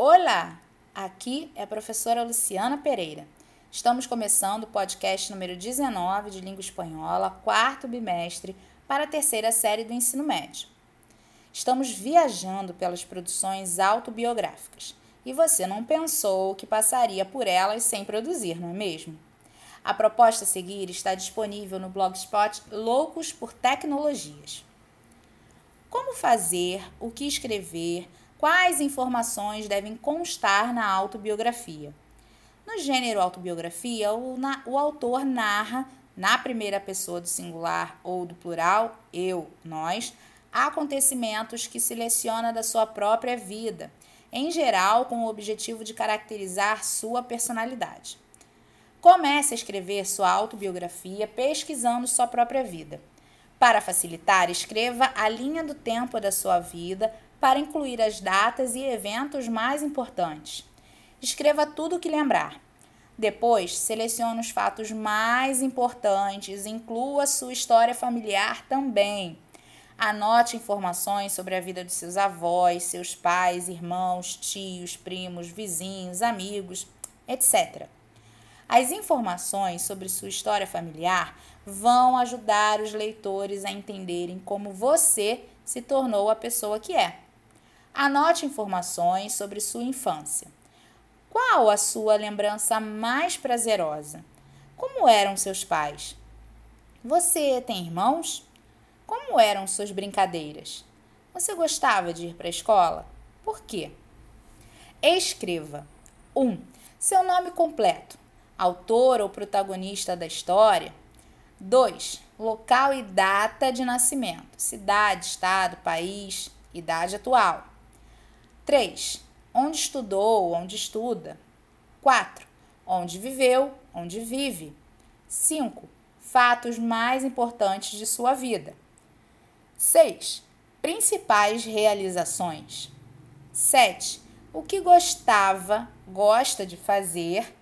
Olá! Aqui é a professora Luciana Pereira. Estamos começando o podcast número 19 de língua espanhola, quarto bimestre, para a terceira série do ensino médio. Estamos viajando pelas produções autobiográficas e você não pensou que passaria por elas sem produzir, não é mesmo? A proposta a seguir está disponível no blogspot Loucos por Tecnologias. Como fazer, o que escrever, quais informações devem constar na autobiografia. No gênero autobiografia, o, na, o autor narra, na primeira pessoa do singular ou do plural, eu, nós, acontecimentos que seleciona da sua própria vida, em geral com o objetivo de caracterizar sua personalidade. Comece a escrever sua autobiografia pesquisando sua própria vida. Para facilitar, escreva a linha do tempo da sua vida para incluir as datas e eventos mais importantes. Escreva tudo o que lembrar. Depois, selecione os fatos mais importantes, inclua sua história familiar também. Anote informações sobre a vida de seus avós, seus pais, irmãos, tios, primos, vizinhos, amigos, etc. As informações sobre sua história familiar vão ajudar os leitores a entenderem como você se tornou a pessoa que é. Anote informações sobre sua infância. Qual a sua lembrança mais prazerosa? Como eram seus pais? Você tem irmãos? Como eram suas brincadeiras? Você gostava de ir para a escola? Por quê? Escreva 1. Um, seu nome completo, autor ou protagonista da história. 2. Local e data de nascimento, cidade, estado, país, idade atual. 3. Onde estudou, onde estuda. 4. Onde viveu, onde vive. 5. Fatos mais importantes de sua vida. 6. Principais realizações. 7. O que gostava, gosta de fazer,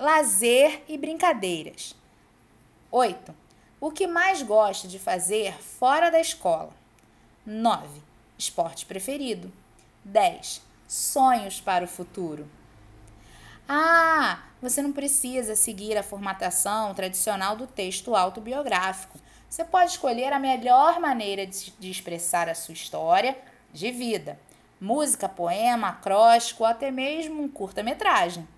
lazer e brincadeiras. 8. O que mais gosta de fazer fora da escola. 9. Esporte preferido. 10. Sonhos para o futuro. Ah, você não precisa seguir a formatação tradicional do texto autobiográfico. Você pode escolher a melhor maneira de, expressar a sua história de vida. Música, poema, acróstico ou até mesmo um curta-metragem.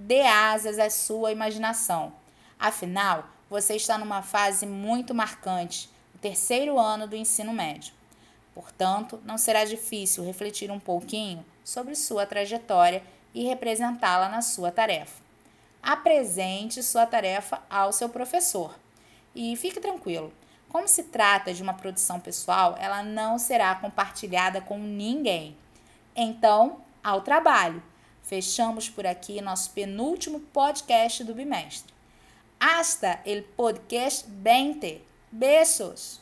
Dê asas à sua imaginação. Afinal, você está numa fase muito marcante, o terceiro ano do ensino médio. Portanto, não será difícil refletir um pouquinho sobre sua trajetória e representá-la na sua tarefa. Apresente sua tarefa ao seu professor. E fique tranquilo, como se trata de uma produção pessoal, ela não será compartilhada com ninguém. Então, ao trabalho. Fechamos por aqui nosso penúltimo podcast do bimestre. Hasta el podcast 20. Beijos!